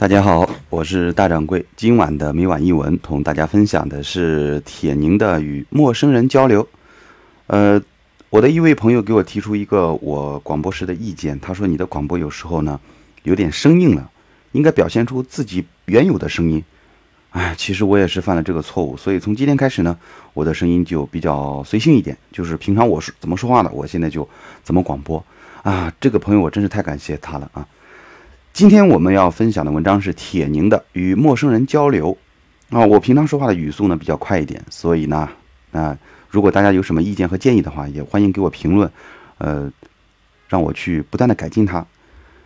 大家好，我是大掌柜。今晚的每晚一文，同大家分享的是铁凝的与陌生人交流。呃，我的一位朋友给我提出一个我广播时的意见，他说你的广播有时候呢有点生硬了，应该表现出自己原有的声音。哎，其实我也是犯了这个错误，所以从今天开始呢，我的声音就比较随性一点，就是平常我是怎么说话的，我现在就怎么广播。啊，这个朋友我真是太感谢他了啊！今天我们要分享的文章是铁凝的《与陌生人交流》啊。我平常说话的语速呢比较快一点，所以呢，啊，如果大家有什么意见和建议的话，也欢迎给我评论，呃，让我去不断的改进它。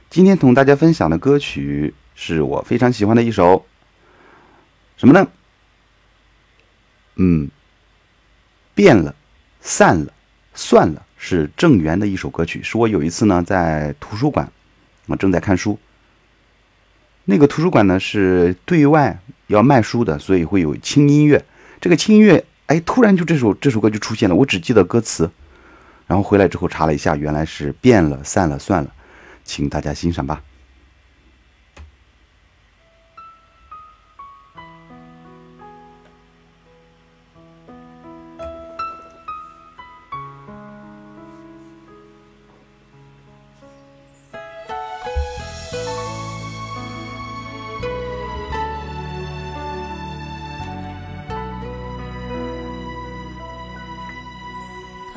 今天同大家分享的歌曲是我非常喜欢的一首，什么呢？嗯，变了，散了，算了。是郑源的一首歌曲，是我有一次呢在图书馆，我正在看书。那个图书馆呢是对外要卖书的，所以会有轻音乐。这个轻音乐，哎，突然就这首这首歌就出现了，我只记得歌词，然后回来之后查了一下，原来是变了，散了，算了，请大家欣赏吧。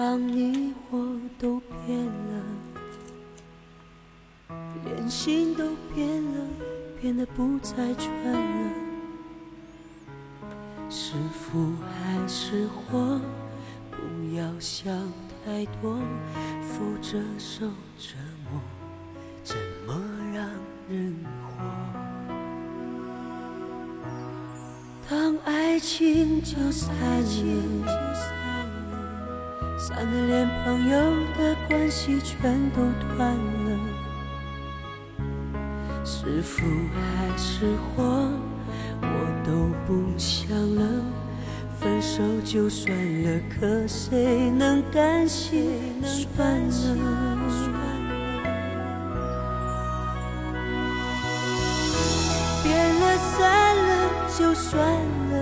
当你我都变了，连心都变了，变得不再纯了，是福还是祸？不要想太多，否则受折磨，怎么让人活？当爱情就散了。散了，连朋友的关系全都断了，是福还是祸，我都不想了。分手就算了，可谁能甘心？算了，变了散了就算了，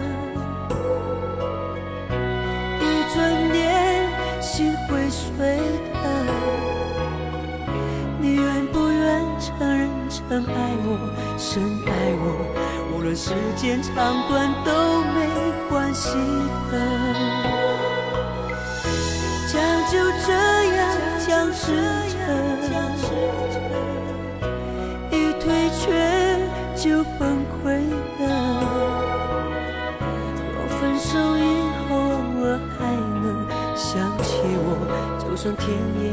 认曾爱我，深爱我，无论时间长短都没关系的，将就这样僵持着，一退却就崩溃的，若分手以后偶尔还能想起。我，就算天也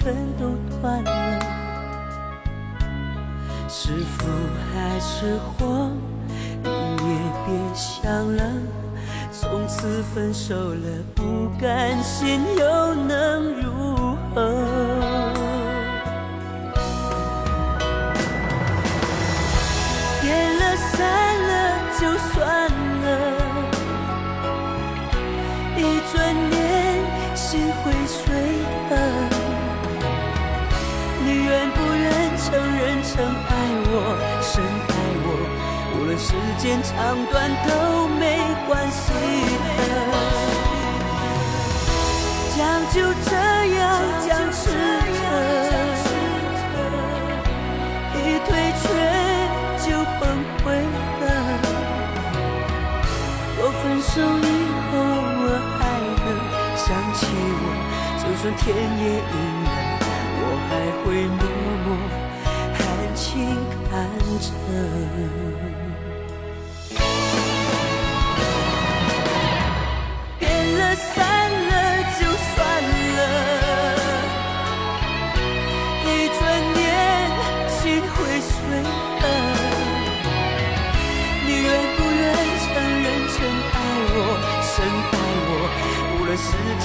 全都断了。是福还是祸，你也别想了。从此分手了，不甘心又能如何？时间长短都没关系的，将就这样僵持着。一退却就崩溃了。我分手以后，我还能想起我，就算天也阴了，我还会默默含情看着。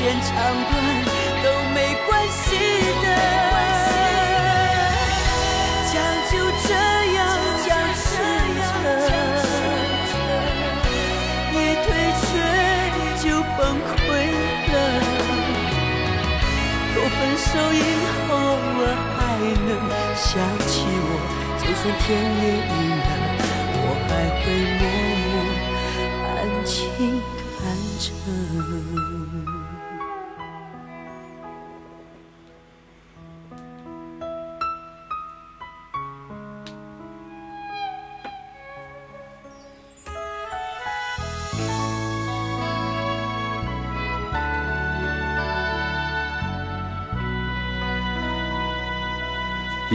间长短都没关系的。将就这样僵持着，一退却就崩溃了。若分手以后我还能想起我，就算天也阴了，我还会默默安静看着。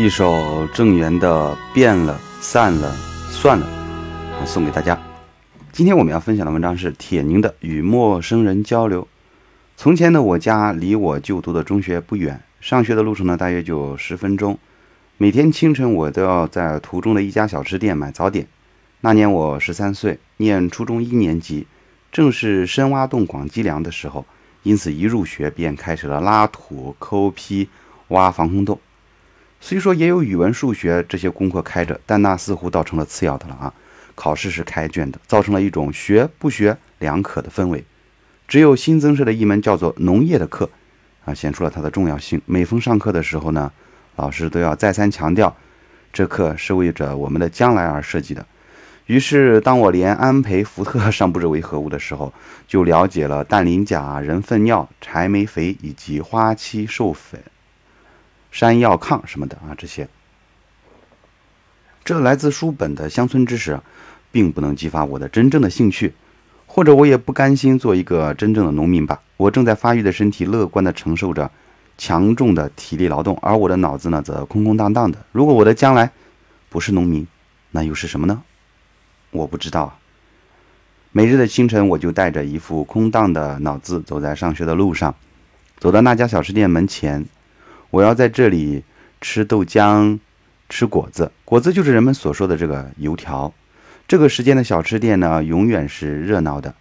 一首郑源的《变了散了算了》，送给大家。今天我们要分享的文章是铁凝的《与陌生人交流》。从前的，我家离我就读的中学不远，上学的路程呢大约就十分钟。每天清晨，我都要在途中的一家小吃店买早点。那年我十三岁，念初中一年级，正是深挖洞、广积粮的时候，因此一入学便开始了拉土、抠坯、挖防空洞。虽说也有语文、数学这些功课开着，但那似乎倒成了次要的了啊。考试是开卷的，造成了一种学不学两可的氛围。只有新增设的一门叫做农业的课，啊，显出了它的重要性。每逢上课的时候呢，老师都要再三强调，这课是为着我们的将来而设计的。于是，当我连安培伏特尚不知为何物的时候，就了解了氮磷钾、人粪尿、柴煤肥以及花期授粉。山药炕什么的啊，这些，这来自书本的乡村知识，并不能激发我的真正的兴趣，或者我也不甘心做一个真正的农民吧。我正在发育的身体乐观地承受着强重的体力劳动，而我的脑子呢，则空空荡荡的。如果我的将来不是农民，那又是什么呢？我不知道。每日的清晨，我就带着一副空荡的脑子走在上学的路上，走到那家小吃店门前。我要在这里吃豆浆，吃果子。果子就是人们所说的这个油条。这个时间的小吃店呢，永远是热闹的。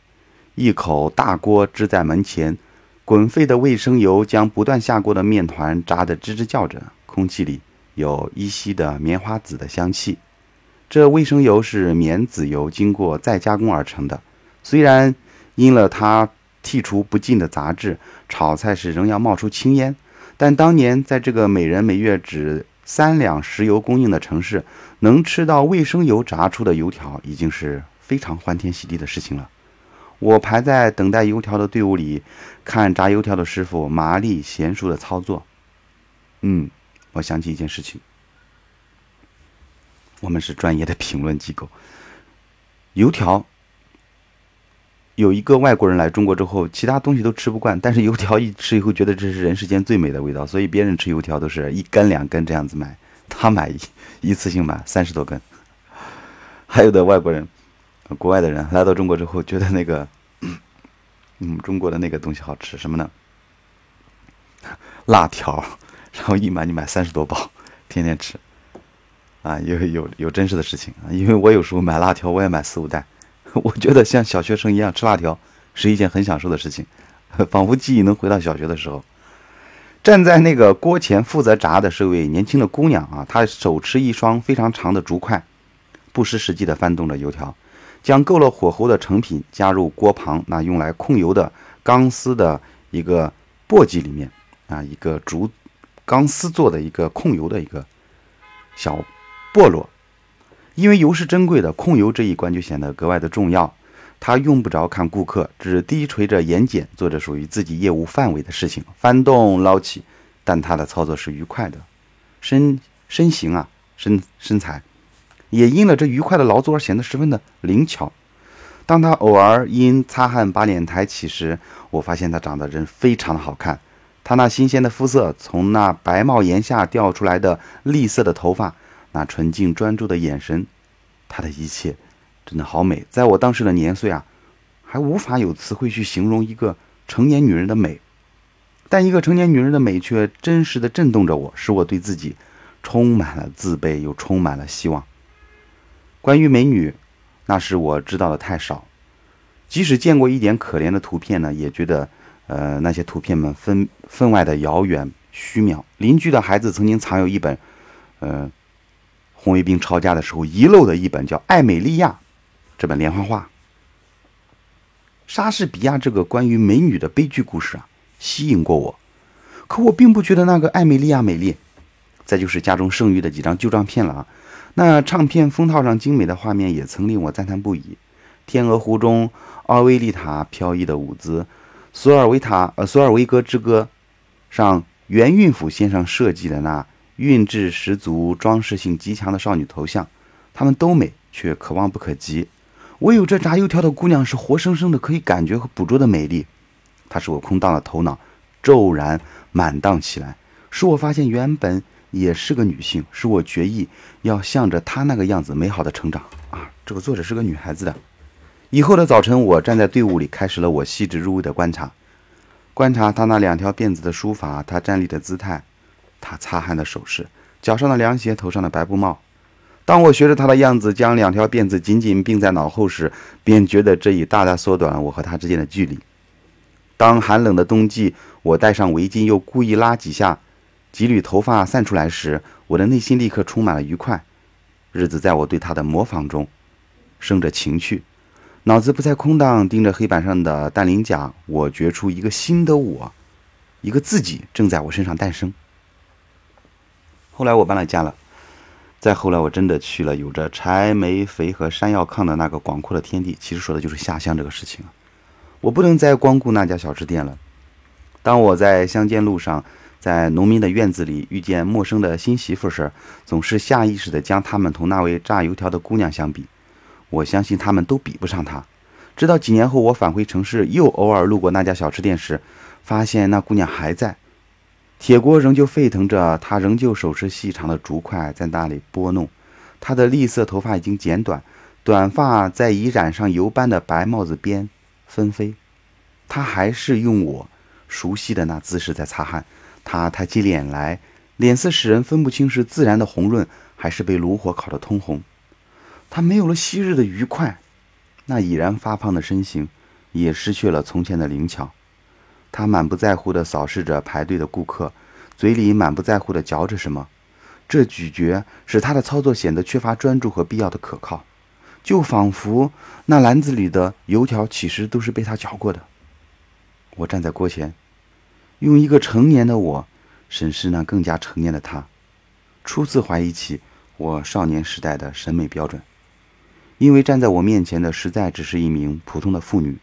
一口大锅支在门前，滚沸的卫生油将不断下锅的面团炸得吱吱叫着，空气里有依稀的棉花籽的香气。这卫生油是棉籽油经过再加工而成的，虽然因了它剔除不尽的杂质，炒菜时仍要冒出青烟。但当年在这个每人每月只三两石油供应的城市，能吃到卫生油炸出的油条，已经是非常欢天喜地的事情了。我排在等待油条的队伍里，看炸油条的师傅麻利娴熟的操作。嗯，我想起一件事情。我们是专业的评论机构，油条。有一个外国人来中国之后，其他东西都吃不惯，但是油条一吃以后，觉得这是人世间最美的味道，所以别人吃油条都是一根两根这样子买，他买一一次性买 三十多根。还有的外国人，国外的人来到中国之后，觉得那个，嗯，中国的那个东西好吃什么呢？辣条，然后一买你买三十多包，天天吃，啊，有有有真实的事情啊，因为我有时候买辣条，我也买四五袋。我觉得像小学生一样吃辣条是一件很享受的事情，仿佛记忆能回到小学的时候。站在那个锅前负责炸的是位年轻的姑娘啊，她手持一双非常长的竹筷，不失时机地翻动着油条，将够了火候的成品加入锅旁那用来控油的钢丝的一个簸箕里面啊，一个竹钢丝做的一个控油的一个小簸箩。因为油是珍贵的，控油这一关就显得格外的重要。他用不着看顾客，只低垂着眼睑，做着属于自己业务范围的事情，翻动捞起。但他的操作是愉快的，身身形啊，身身材，也因了这愉快的劳作而显得十分的灵巧。当他偶尔因擦汗把脸抬起时，我发现他长得人非常的好看。他那新鲜的肤色，从那白帽檐下掉出来的栗色的头发，那纯净专注的眼神，他的一切，真的好美。在我当时的年岁啊，还无法有词汇去形容一个成年女人的美，但一个成年女人的美却真实的震动着我，使我对自己充满了自卑，又充满了希望。关于美女，那是我知道的太少，即使见过一点可怜的图片呢，也觉得。呃，那些图片们分分外的遥远虚渺。邻居的孩子曾经藏有一本，呃，红卫兵抄家的时候遗漏的一本叫《艾美利亚》这本连环画。莎士比亚这个关于美女的悲剧故事啊，吸引过我，可我并不觉得那个艾美利亚美丽。再就是家中剩余的几张旧照片了啊，那唱片封套上精美的画面也曾令我赞叹不已。天鹅湖中奥维利塔飘逸的舞姿。索尔维塔，呃，索尔维格之歌上，原韵府先生设计的那韵致十足、装饰性极强的少女头像，她们都美，却可望不可及。唯有这炸油条的姑娘是活生生的，可以感觉和捕捉的美丽。她使我空荡的头脑骤然满荡起来，使我发现原本也是个女性，使我决意要向着她那个样子美好的成长。啊，这个作者是个女孩子的。以后的早晨，我站在队伍里，开始了我细致入微的观察，观察他那两条辫子的梳法，他站立的姿态，他擦汗的手势，脚上的凉鞋，头上的白布帽。当我学着他的样子，将两条辫子紧紧并在脑后时，便觉得这已大大缩短了我和他之间的距离。当寒冷的冬季，我戴上围巾，又故意拉几下，几缕头发散出来时，我的内心立刻充满了愉快。日子在我对他的模仿中，生着情趣。脑子不再空荡，盯着黑板上的弹鳞甲，我觉出一个新的我，一个自己正在我身上诞生。后来我搬了家了，再后来我真的去了有着柴煤肥和山药炕的那个广阔的天地，其实说的就是下乡这个事情我不能再光顾那家小吃店了。当我在乡间路上，在农民的院子里遇见陌生的新媳妇时，总是下意识地将他们同那位炸油条的姑娘相比。我相信他们都比不上她。直到几年后，我返回城市，又偶尔路过那家小吃店时，发现那姑娘还在，铁锅仍旧沸腾着，他仍旧手持细长的竹筷在那里拨弄。他的栗色头发已经剪短，短发在已染上油斑的白帽子边纷飞。他还是用我熟悉的那姿势在擦汗。他抬起脸来，脸色使人分不清是自然的红润，还是被炉火烤得通红。他没有了昔日的愉快，那已然发胖的身形也失去了从前的灵巧。他满不在乎地扫视着排队的顾客，嘴里满不在乎地嚼着什么。这咀嚼使他的操作显得缺乏专注和必要的可靠，就仿佛那篮子里的油条其实都是被他嚼过的。我站在锅前，用一个成年的我审视那更加成年的他，初次怀疑起我少年时代的审美标准。因为站在我面前的实在只是一名普通的妇女，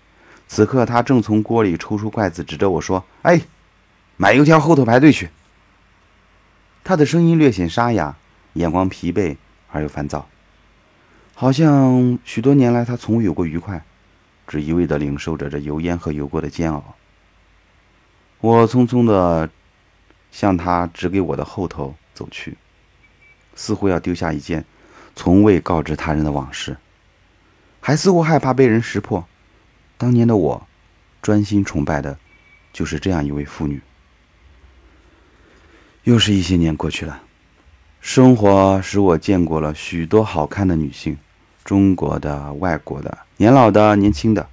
此刻他正从锅里抽出筷子，指着我说：“哎，买油条后头排队去。”他的声音略显沙哑，眼光疲惫而又烦躁，好像许多年来他从未有过愉快，只一味的领受着这油烟和油锅的煎熬。我匆匆的向他指给我的后头走去，似乎要丢下一件从未告知他人的往事。还似乎害怕被人识破。当年的我，专心崇拜的，就是这样一位妇女。又是一些年过去了，生活使我见过了许多好看的女性，中国的、外国的、年老的、年轻的。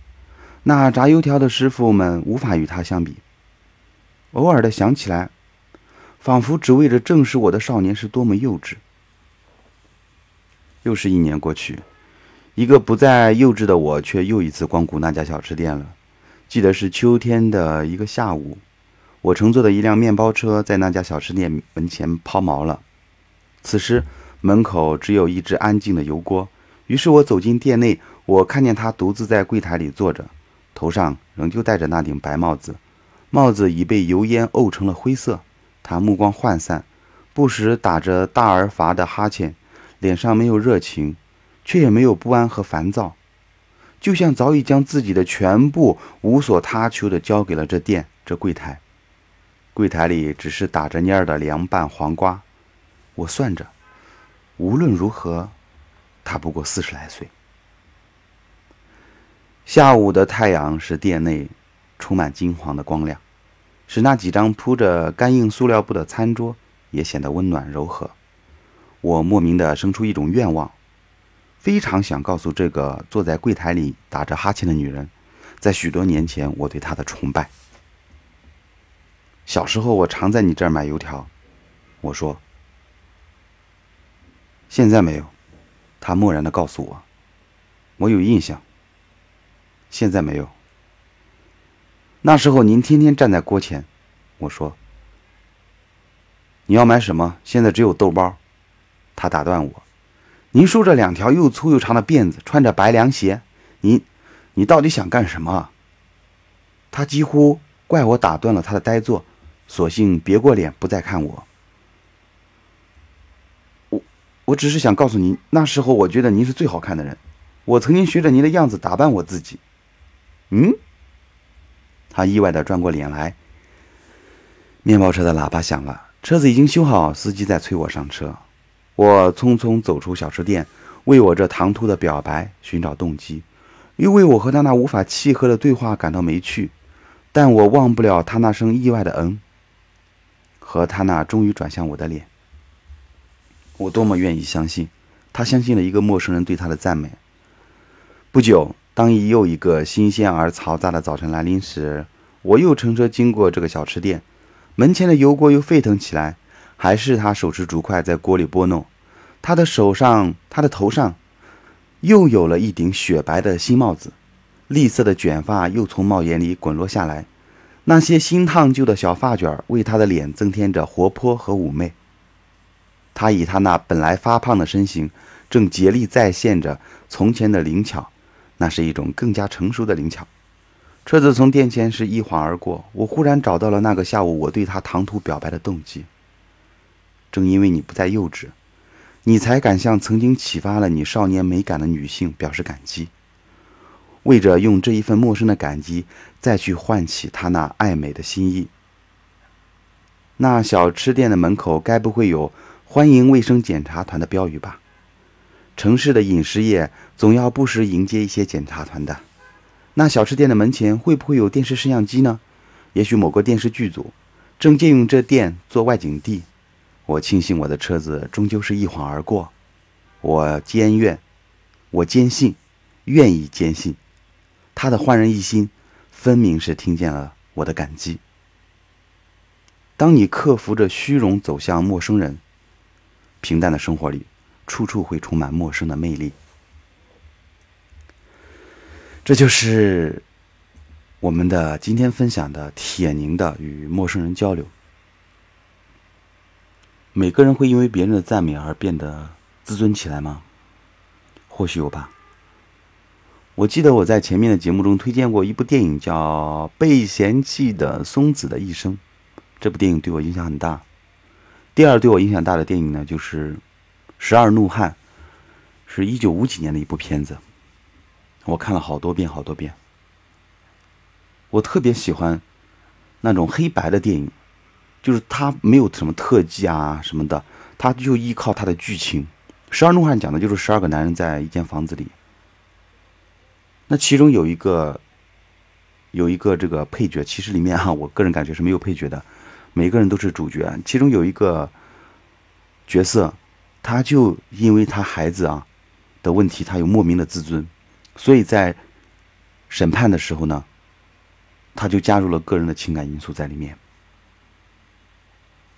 那炸油条的师傅们无法与她相比。偶尔的想起来，仿佛只为着证实我的少年是多么幼稚。又是一年过去。一个不再幼稚的我，却又一次光顾那家小吃店了。记得是秋天的一个下午，我乘坐的一辆面包车在那家小吃店门前抛锚了。此时门口只有一只安静的油锅。于是我走进店内，我看见他独自在柜台里坐着，头上仍旧戴着那顶白帽子，帽子已被油烟沤成了灰色。他目光涣散，不时打着大而乏的哈欠，脸上没有热情。却也没有不安和烦躁，就像早已将自己的全部无所他求的交给了这店这柜台。柜台里只是打着蔫儿的凉拌黄瓜。我算着，无论如何，他不过四十来岁。下午的太阳使店内充满金黄的光亮，使那几张铺着干硬塑料布的餐桌也显得温暖柔和。我莫名的生出一种愿望，非常想告诉这个坐在柜台里打着哈欠的女人，在许多年前我对她的崇拜。小时候我常在你这儿买油条，我说。现在没有，她漠然的告诉我，我有印象。现在没有。那时候您天天站在锅前，我说：“你要买什么？现在只有豆包。”他打断我：“您梳着两条又粗又长的辫子，穿着白凉鞋，你，你到底想干什么？”他几乎怪我打断了他的呆坐，索性别过脸不再看我。我，我只是想告诉您，那时候我觉得您是最好看的人，我曾经学着您的样子打扮我自己。嗯，他意外的转过脸来。面包车的喇叭响了，车子已经修好，司机在催我上车。我匆匆走出小吃店，为我这唐突的表白寻找动机，又为我和他那无法契合的对话感到没趣。但我忘不了他那声意外的“嗯”，和他那终于转向我的脸。我多么愿意相信，他相信了一个陌生人对他的赞美。不久。当一又一个新鲜而嘈杂的早晨来临时，我又乘车经过这个小吃店，门前的油锅又沸腾起来，还是他手持竹筷在锅里拨弄。他的手上，他的头上，又有了一顶雪白的新帽子，栗色的卷发又从帽檐里滚落下来，那些新烫旧的小发卷为他的脸增添着活泼和妩媚。他以他那本来发胖的身形，正竭力再现着从前的灵巧。那是一种更加成熟的灵巧。车子从店前时一晃而过，我忽然找到了那个下午我对他唐突表白的动机。正因为你不再幼稚，你才敢向曾经启发了你少年美感的女性表示感激，为着用这一份陌生的感激再去唤起她那爱美的心意。那小吃店的门口该不会有“欢迎卫生检查团”的标语吧？城市的饮食业总要不时迎接一些检查团的。那小吃店的门前会不会有电视摄像机呢？也许某个电视剧组正借用这店做外景地。我庆幸我的车子终究是一晃而过。我坚愿，我坚信，愿意坚信，他的焕然一新，分明是听见了我的感激。当你克服着虚荣走向陌生人，平淡的生活里。处处会充满陌生的魅力，这就是我们的今天分享的铁凝的与陌生人交流。每个人会因为别人的赞美而变得自尊起来吗？或许有吧。我记得我在前面的节目中推荐过一部电影，叫《被嫌弃的松子的一生》，这部电影对我影响很大。第二对我影响大的电影呢，就是。《十二怒汉》是一九五几年的一部片子，我看了好多遍好多遍。我特别喜欢那种黑白的电影，就是他没有什么特技啊什么的，他就依靠他的剧情。《十二怒汉》讲的就是十二个男人在一间房子里，那其中有一个有一个这个配角，其实里面哈，我个人感觉是没有配角的，每个人都是主角。其中有一个角色。他就因为他孩子啊的问题，他有莫名的自尊，所以在审判的时候呢，他就加入了个人的情感因素在里面。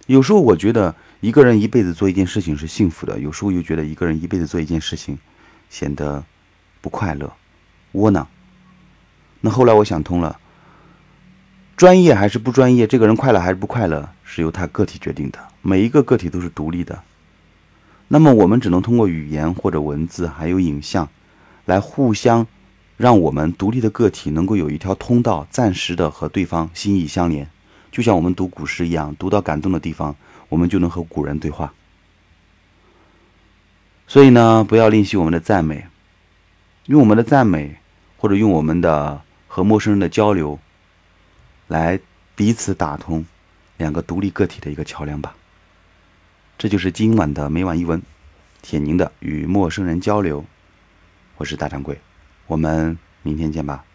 有时候我觉得一个人一辈子做一件事情是幸福的，有时候又觉得一个人一辈子做一件事情显得不快乐、窝囊。那后来我想通了，专业还是不专业，这个人快乐还是不快乐，是由他个体决定的。每一个个体都是独立的。那么我们只能通过语言或者文字，还有影像，来互相让我们独立的个体能够有一条通道，暂时的和对方心意相连。就像我们读古诗一样，读到感动的地方，我们就能和古人对话。所以呢，不要吝惜我们的赞美，用我们的赞美，或者用我们的和陌生人的交流，来彼此打通，两个独立个体的一个桥梁吧。这就是今晚的每晚一文，铁凝的与陌生人交流。我是大掌柜，我们明天见吧。